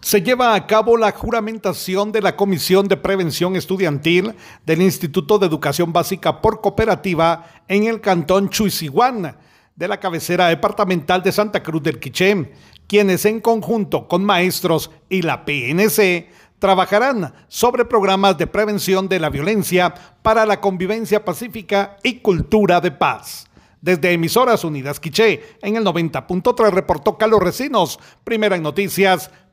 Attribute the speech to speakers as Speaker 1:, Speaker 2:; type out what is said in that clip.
Speaker 1: Se lleva a cabo la juramentación de la Comisión de Prevención Estudiantil del Instituto de Educación Básica por Cooperativa en el Cantón Chuiziguán, de la cabecera departamental de Santa Cruz del Quiché, quienes en conjunto con maestros y la PNC trabajarán sobre programas de prevención de la violencia para la convivencia pacífica y cultura de paz. Desde Emisoras Unidas Quiché, en el 90.3 reportó Carlos Recinos, primera en noticias,